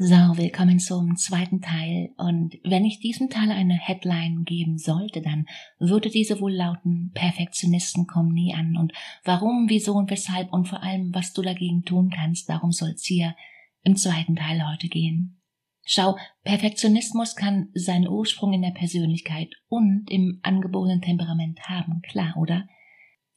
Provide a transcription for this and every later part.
So, willkommen zum zweiten Teil. Und wenn ich diesem Teil eine Headline geben sollte, dann würde diese wohl lauten, Perfektionisten kommen nie an. Und warum, wieso und weshalb und vor allem, was du dagegen tun kannst, darum soll es hier im zweiten Teil heute gehen. Schau, Perfektionismus kann seinen Ursprung in der Persönlichkeit und im angeborenen Temperament haben, klar, oder?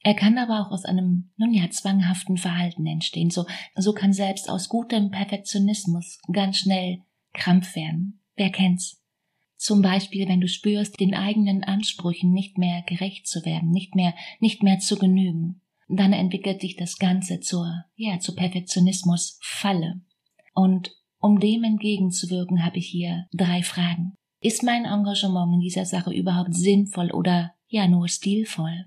Er kann aber auch aus einem, nun ja, zwanghaften Verhalten entstehen. So, so kann selbst aus gutem Perfektionismus ganz schnell Krampf werden. Wer kennt's? Zum Beispiel, wenn du spürst, den eigenen Ansprüchen nicht mehr gerecht zu werden, nicht mehr, nicht mehr zu genügen. Dann entwickelt sich das Ganze zur, ja, zu Perfektionismus Falle. Und um dem entgegenzuwirken, habe ich hier drei Fragen. Ist mein Engagement in dieser Sache überhaupt sinnvoll oder ja nur stilvoll?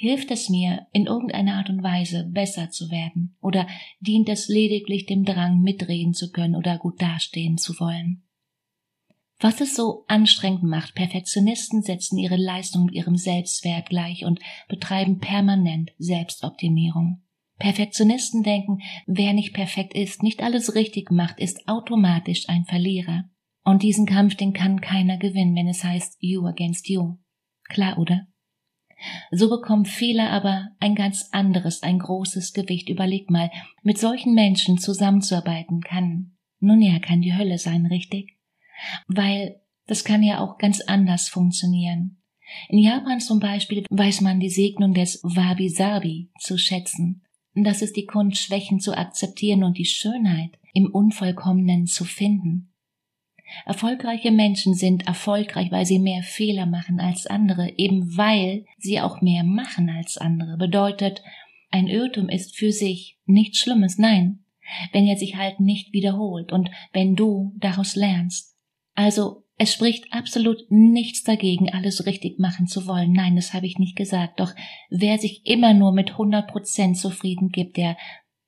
Hilft es mir, in irgendeiner Art und Weise besser zu werden? Oder dient es lediglich dem Drang, mitreden zu können oder gut dastehen zu wollen? Was es so anstrengend macht, Perfektionisten setzen ihre Leistung mit ihrem Selbstwert gleich und betreiben permanent Selbstoptimierung. Perfektionisten denken, wer nicht perfekt ist, nicht alles richtig macht, ist automatisch ein Verlierer. Und diesen Kampf, den kann keiner gewinnen, wenn es heißt you against you. Klar, oder? So bekommen Fehler aber ein ganz anderes, ein großes Gewicht. Überleg mal, mit solchen Menschen zusammenzuarbeiten kann, nun ja, kann die Hölle sein, richtig? Weil das kann ja auch ganz anders funktionieren. In Japan zum Beispiel weiß man die Segnung des Wabi-Sabi zu schätzen. Das ist die Kunst, Schwächen zu akzeptieren und die Schönheit im Unvollkommenen zu finden. Erfolgreiche Menschen sind erfolgreich, weil sie mehr Fehler machen als andere, eben weil sie auch mehr machen als andere. Bedeutet, ein Irrtum ist für sich nichts Schlimmes, nein, wenn er sich halt nicht wiederholt und wenn du daraus lernst. Also es spricht absolut nichts dagegen, alles richtig machen zu wollen. Nein, das habe ich nicht gesagt. Doch wer sich immer nur mit 100 Prozent zufrieden gibt, der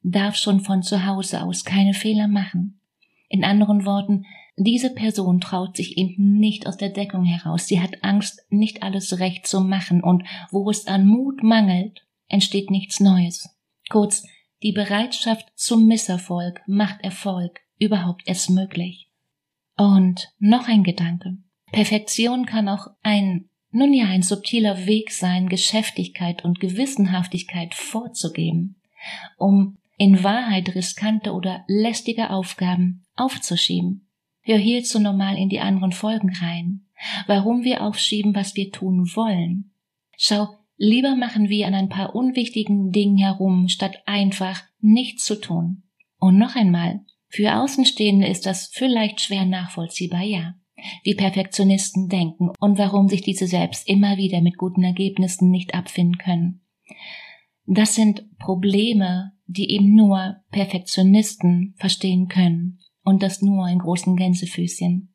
darf schon von zu Hause aus keine Fehler machen. In anderen Worten, diese Person traut sich eben nicht aus der Deckung heraus. Sie hat Angst, nicht alles recht zu machen und wo es an Mut mangelt, entsteht nichts Neues. Kurz, die Bereitschaft zum Misserfolg macht Erfolg überhaupt erst möglich. Und noch ein Gedanke. Perfektion kann auch ein, nun ja, ein subtiler Weg sein, Geschäftigkeit und Gewissenhaftigkeit vorzugeben, um in Wahrheit riskante oder lästige Aufgaben aufzuschieben. Hör hierzu normal in die anderen Folgen rein. Warum wir aufschieben, was wir tun wollen. Schau, lieber machen wir an ein paar unwichtigen Dingen herum, statt einfach nichts zu tun. Und noch einmal, für Außenstehende ist das vielleicht schwer nachvollziehbar, ja. Wie Perfektionisten denken und warum sich diese selbst immer wieder mit guten Ergebnissen nicht abfinden können. Das sind Probleme, die eben nur Perfektionisten verstehen können und das nur in großen Gänsefüßchen.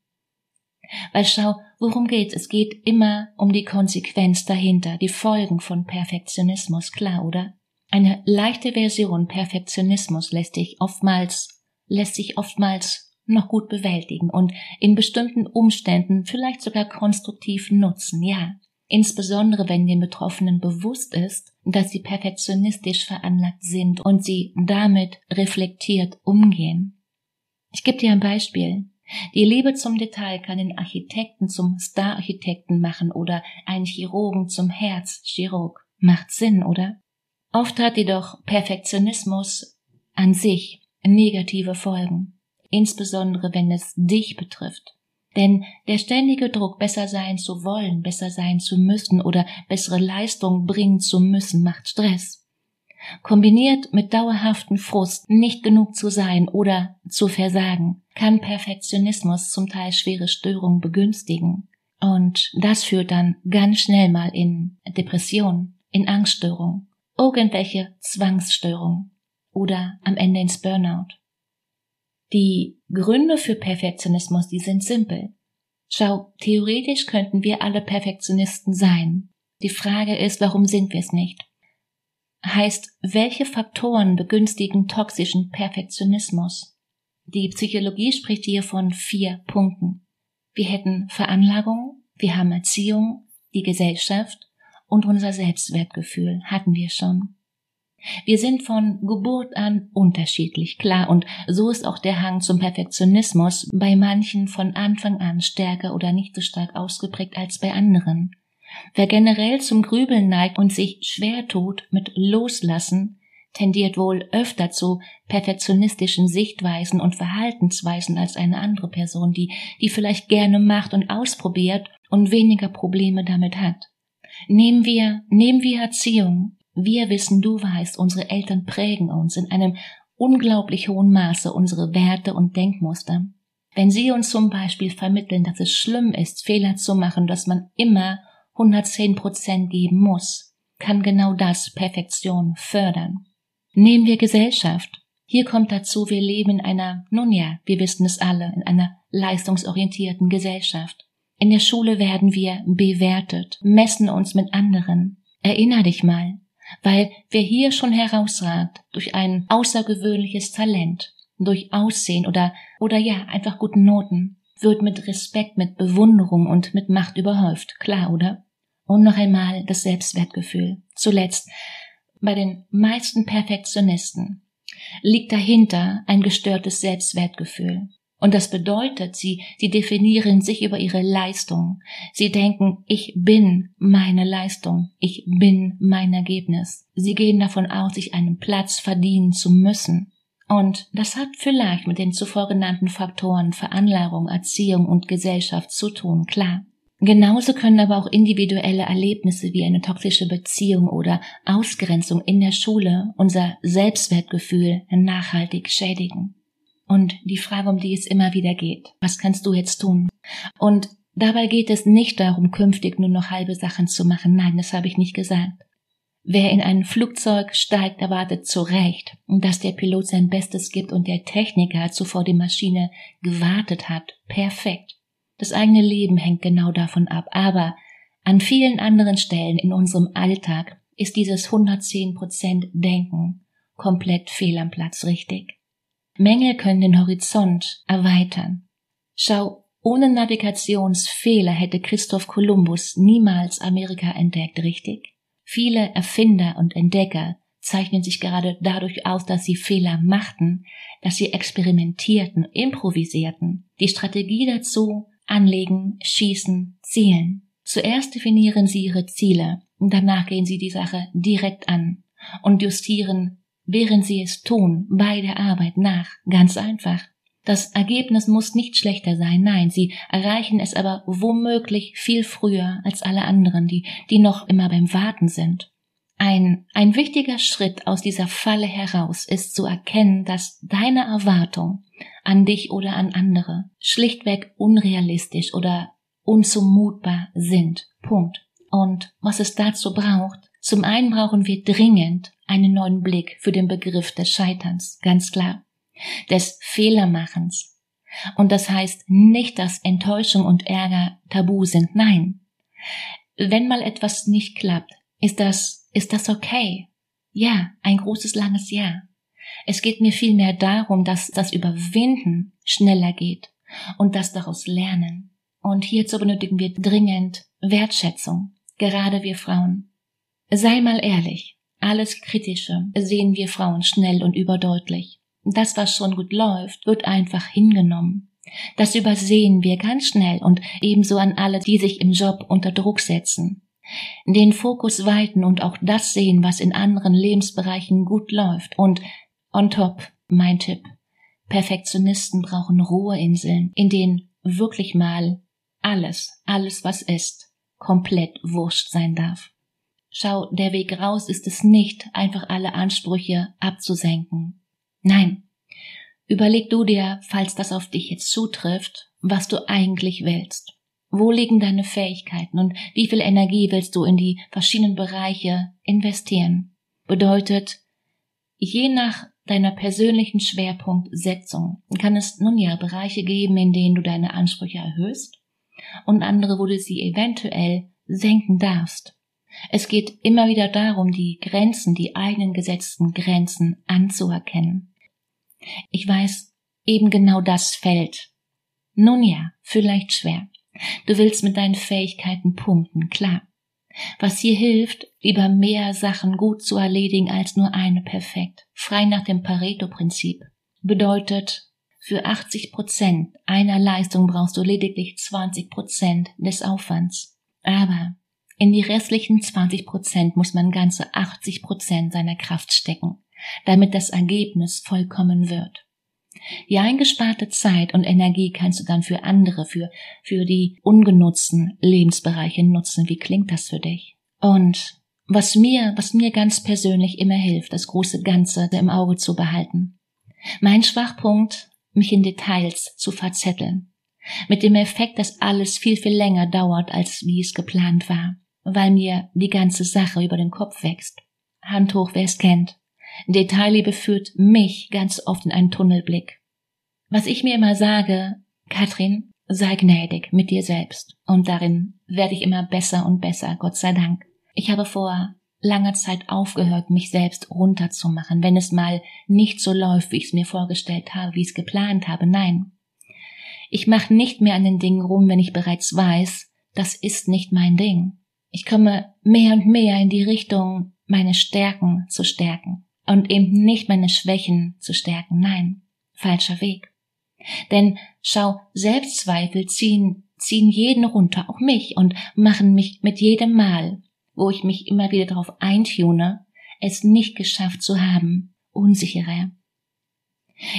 Weil schau, worum geht's? Es geht immer um die Konsequenz dahinter, die Folgen von Perfektionismus, klar, oder? Eine leichte Version Perfektionismus lässt sich oftmals, lässt sich oftmals noch gut bewältigen und in bestimmten Umständen vielleicht sogar konstruktiv nutzen, ja. Insbesondere wenn den Betroffenen bewusst ist, dass sie perfektionistisch veranlagt sind und sie damit reflektiert umgehen. Ich gebe dir ein Beispiel. Die Liebe zum Detail kann den Architekten zum Star-Architekten machen oder einen Chirurgen zum Herzchirurg. Macht Sinn, oder? Oft hat jedoch Perfektionismus an sich negative Folgen, insbesondere wenn es dich betrifft. Denn der ständige Druck, besser sein zu wollen, besser sein zu müssen oder bessere Leistung bringen zu müssen, macht Stress. Kombiniert mit dauerhaften Frust, nicht genug zu sein oder zu versagen, kann Perfektionismus zum Teil schwere Störungen begünstigen. Und das führt dann ganz schnell mal in Depression, in Angststörung, irgendwelche Zwangsstörungen oder am Ende ins Burnout. Die Gründe für Perfektionismus, die sind simpel. Schau, theoretisch könnten wir alle Perfektionisten sein. Die Frage ist, warum sind wir es nicht? Heißt, welche Faktoren begünstigen toxischen Perfektionismus? Die Psychologie spricht hier von vier Punkten. Wir hätten Veranlagung, wir haben Erziehung, die Gesellschaft und unser Selbstwertgefühl hatten wir schon. Wir sind von Geburt an unterschiedlich, klar, und so ist auch der Hang zum Perfektionismus bei manchen von Anfang an stärker oder nicht so stark ausgeprägt als bei anderen. Wer generell zum Grübeln neigt und sich schwer tut mit Loslassen, tendiert wohl öfter zu perfektionistischen Sichtweisen und Verhaltensweisen als eine andere Person, die, die vielleicht gerne macht und ausprobiert und weniger Probleme damit hat. Nehmen wir, nehmen wir Erziehung. Wir wissen, du weißt, unsere Eltern prägen uns in einem unglaublich hohen Maße unsere Werte und Denkmuster. Wenn sie uns zum Beispiel vermitteln, dass es schlimm ist, Fehler zu machen, dass man immer 110 Prozent geben muss, kann genau das Perfektion fördern. Nehmen wir Gesellschaft. Hier kommt dazu, wir leben in einer, nun ja, wir wissen es alle, in einer leistungsorientierten Gesellschaft. In der Schule werden wir bewertet, messen uns mit anderen. Erinner dich mal, weil wer hier schon herausragt durch ein außergewöhnliches Talent, durch Aussehen oder, oder ja, einfach guten Noten, wird mit Respekt, mit Bewunderung und mit Macht überhäuft, klar, oder? Und noch einmal das Selbstwertgefühl. Zuletzt, bei den meisten Perfektionisten liegt dahinter ein gestörtes Selbstwertgefühl. Und das bedeutet, sie, sie definieren sich über ihre Leistung. Sie denken, ich bin meine Leistung, ich bin mein Ergebnis. Sie gehen davon aus, sich einen Platz verdienen zu müssen. Und das hat vielleicht mit den zuvor genannten Faktoren Veranlagung, Erziehung und Gesellschaft zu tun, klar. Genauso können aber auch individuelle Erlebnisse wie eine toxische Beziehung oder Ausgrenzung in der Schule unser Selbstwertgefühl nachhaltig schädigen. Und die Frage, um die es immer wieder geht, was kannst du jetzt tun? Und dabei geht es nicht darum, künftig nur noch halbe Sachen zu machen. Nein, das habe ich nicht gesagt. Wer in ein Flugzeug steigt, erwartet zu Recht, dass der Pilot sein Bestes gibt und der Techniker zuvor die Maschine gewartet hat. Perfekt. Das eigene Leben hängt genau davon ab. Aber an vielen anderen Stellen in unserem Alltag ist dieses 110% Denken komplett fehl am Platz richtig. Mängel können den Horizont erweitern. Schau, ohne Navigationsfehler hätte Christoph Kolumbus niemals Amerika entdeckt, richtig? Viele Erfinder und Entdecker zeichnen sich gerade dadurch aus, dass sie Fehler machten, dass sie experimentierten, improvisierten. Die Strategie dazu anlegen, schießen, zielen. Zuerst definieren sie ihre Ziele danach gehen sie die Sache direkt an und justieren während sie es tun, bei der Arbeit nach. Ganz einfach. Das Ergebnis muss nicht schlechter sein, nein, sie erreichen es aber womöglich viel früher als alle anderen, die, die noch immer beim Warten sind. Ein, ein wichtiger Schritt aus dieser Falle heraus ist zu erkennen, dass deine Erwartung an dich oder an andere schlichtweg unrealistisch oder unzumutbar sind. Punkt. Und was es dazu braucht, zum einen brauchen wir dringend einen neuen Blick für den Begriff des Scheiterns, ganz klar, des Fehlermachens. Und das heißt nicht, dass Enttäuschung und Ärger tabu sind, nein. Wenn mal etwas nicht klappt, ist das, ist das okay? Ja, ein großes langes Ja. Es geht mir vielmehr darum, dass das Überwinden schneller geht und das daraus lernen. Und hierzu benötigen wir dringend Wertschätzung, gerade wir Frauen. Sei mal ehrlich, alles Kritische sehen wir Frauen schnell und überdeutlich. Das, was schon gut läuft, wird einfach hingenommen. Das übersehen wir ganz schnell und ebenso an alle, die sich im Job unter Druck setzen. Den Fokus weiten und auch das sehen, was in anderen Lebensbereichen gut läuft. Und on top, mein Tipp. Perfektionisten brauchen Ruheinseln, in denen wirklich mal alles, alles was ist, komplett wurscht sein darf. Schau, der Weg raus ist es nicht, einfach alle Ansprüche abzusenken. Nein. Überleg du dir, falls das auf dich jetzt zutrifft, was du eigentlich willst. Wo liegen deine Fähigkeiten und wie viel Energie willst du in die verschiedenen Bereiche investieren? Bedeutet, je nach deiner persönlichen Schwerpunktsetzung kann es nun ja Bereiche geben, in denen du deine Ansprüche erhöhst und andere, wo du sie eventuell senken darfst. Es geht immer wieder darum, die Grenzen, die eigenen gesetzten Grenzen anzuerkennen. Ich weiß, eben genau das fällt. Nun ja, vielleicht schwer. Du willst mit deinen Fähigkeiten punkten, klar. Was hier hilft, lieber mehr Sachen gut zu erledigen als nur eine perfekt. Frei nach dem Pareto-Prinzip. Bedeutet, für 80 Prozent einer Leistung brauchst du lediglich 20 Prozent des Aufwands. Aber in die restlichen 20 Prozent muss man ganze 80 Prozent seiner Kraft stecken, damit das Ergebnis vollkommen wird. Die eingesparte Zeit und Energie kannst du dann für andere, für, für die ungenutzten Lebensbereiche nutzen. Wie klingt das für dich? Und was mir, was mir ganz persönlich immer hilft, das große Ganze im Auge zu behalten. Mein Schwachpunkt, mich in Details zu verzetteln. Mit dem Effekt, dass alles viel, viel länger dauert, als wie es geplant war, weil mir die ganze Sache über den Kopf wächst. Hand hoch, wer es kennt. Detailliebe führt mich ganz oft in einen Tunnelblick. Was ich mir immer sage, Katrin, sei gnädig mit dir selbst. Und darin werde ich immer besser und besser, Gott sei Dank. Ich habe vor langer Zeit aufgehört, mich selbst runterzumachen, wenn es mal nicht so läuft, wie ich es mir vorgestellt habe, wie ich es geplant habe. Nein. Ich mache nicht mehr an den Dingen rum, wenn ich bereits weiß, das ist nicht mein Ding. Ich komme mehr und mehr in die Richtung, meine Stärken zu stärken und eben nicht meine Schwächen zu stärken. Nein, falscher Weg. Denn schau, Selbstzweifel ziehen, ziehen jeden runter, auch mich, und machen mich mit jedem Mal, wo ich mich immer wieder darauf eintune, es nicht geschafft zu haben, unsicherer.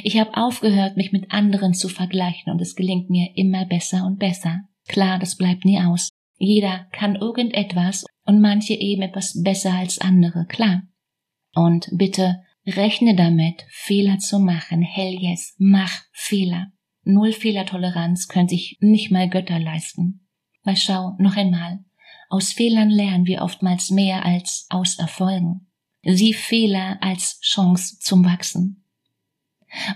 Ich habe aufgehört, mich mit anderen zu vergleichen, und es gelingt mir immer besser und besser. Klar, das bleibt nie aus. Jeder kann irgendetwas und manche eben etwas besser als andere, klar. Und bitte rechne damit, Fehler zu machen. Hell yes, mach Fehler. Null Fehlertoleranz können sich nicht mal Götter leisten. Weil schau, noch einmal, aus Fehlern lernen wir oftmals mehr als aus Erfolgen. Sieh Fehler als Chance zum Wachsen.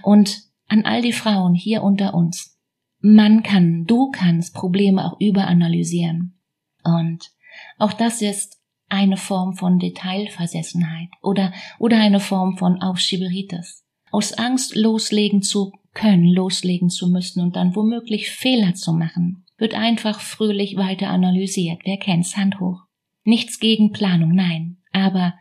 Und an all die Frauen hier unter uns. Man kann, du kannst Probleme auch überanalysieren. Und auch das ist eine Form von Detailversessenheit oder, oder eine Form von Aufschieberitis. Aus Angst loslegen zu können, loslegen zu müssen und dann womöglich Fehler zu machen, wird einfach fröhlich weiter analysiert. Wer kennt's? Hand hoch. Nichts gegen Planung, nein. Aber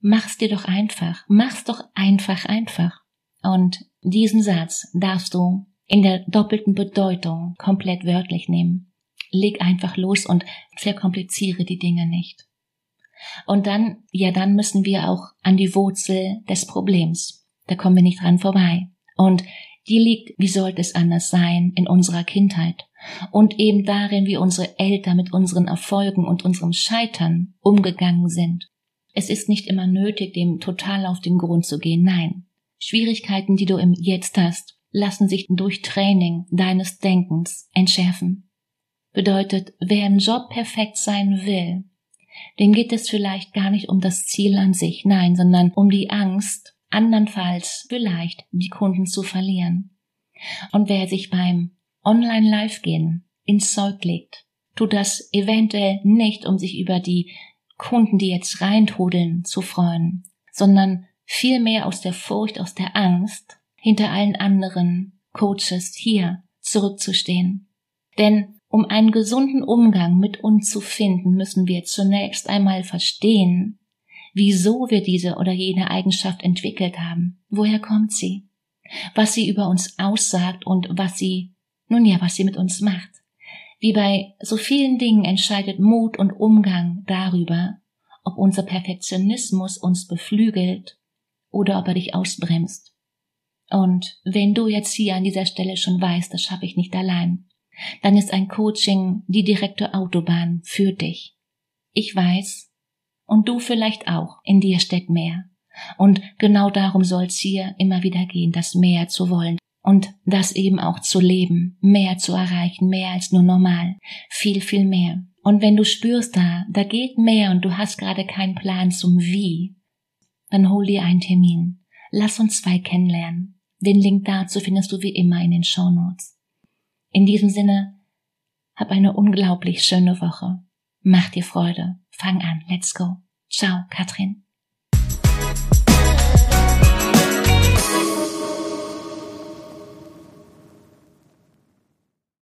mach's dir doch einfach. Mach's doch einfach, einfach. Und diesen Satz darfst du in der doppelten Bedeutung komplett wörtlich nehmen. Leg einfach los und verkompliziere die Dinge nicht. Und dann, ja, dann müssen wir auch an die Wurzel des Problems. Da kommen wir nicht dran vorbei. Und die liegt, wie sollte es anders sein, in unserer Kindheit. Und eben darin, wie unsere Eltern mit unseren Erfolgen und unserem Scheitern umgegangen sind. Es ist nicht immer nötig, dem total auf den Grund zu gehen. Nein. Schwierigkeiten, die du im Jetzt hast, lassen sich durch Training deines Denkens entschärfen. Bedeutet, wer im Job perfekt sein will, dem geht es vielleicht gar nicht um das Ziel an sich, nein, sondern um die Angst, andernfalls vielleicht die Kunden zu verlieren. Und wer sich beim Online-Live-Gehen ins Zeug legt, tut das eventuell nicht, um sich über die Kunden, die jetzt reintrudeln, zu freuen, sondern vielmehr aus der Furcht, aus der Angst, hinter allen anderen Coaches hier zurückzustehen. Denn um einen gesunden Umgang mit uns zu finden, müssen wir zunächst einmal verstehen, wieso wir diese oder jene Eigenschaft entwickelt haben. Woher kommt sie? Was sie über uns aussagt und was sie, nun ja, was sie mit uns macht. Wie bei so vielen Dingen entscheidet Mut und Umgang darüber, ob unser Perfektionismus uns beflügelt oder ob er dich ausbremst. Und wenn du jetzt hier an dieser Stelle schon weißt, das schaffe ich nicht allein, dann ist ein Coaching die direkte Autobahn für dich. Ich weiß, und du vielleicht auch, in dir steckt mehr. Und genau darum soll's hier immer wieder gehen, das mehr zu wollen und das eben auch zu leben, mehr zu erreichen, mehr als nur normal, viel, viel mehr. Und wenn du spürst da, da geht mehr und du hast gerade keinen Plan zum Wie, dann hol dir einen Termin. Lass uns zwei kennenlernen. Den Link dazu findest du wie immer in den Show Notes. In diesem Sinne, hab eine unglaublich schöne Woche. Mach dir Freude. Fang an. Let's go. Ciao, Katrin.